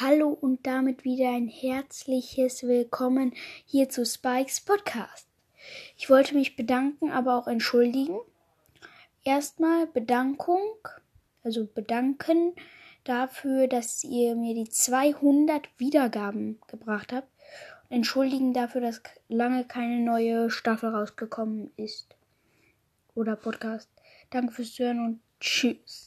Hallo und damit wieder ein herzliches Willkommen hier zu Spikes Podcast. Ich wollte mich bedanken, aber auch entschuldigen. Erstmal Bedankung, also bedanken dafür, dass ihr mir die 200 Wiedergaben gebracht habt. Und entschuldigen dafür, dass lange keine neue Staffel rausgekommen ist. Oder Podcast. Danke fürs Hören und tschüss.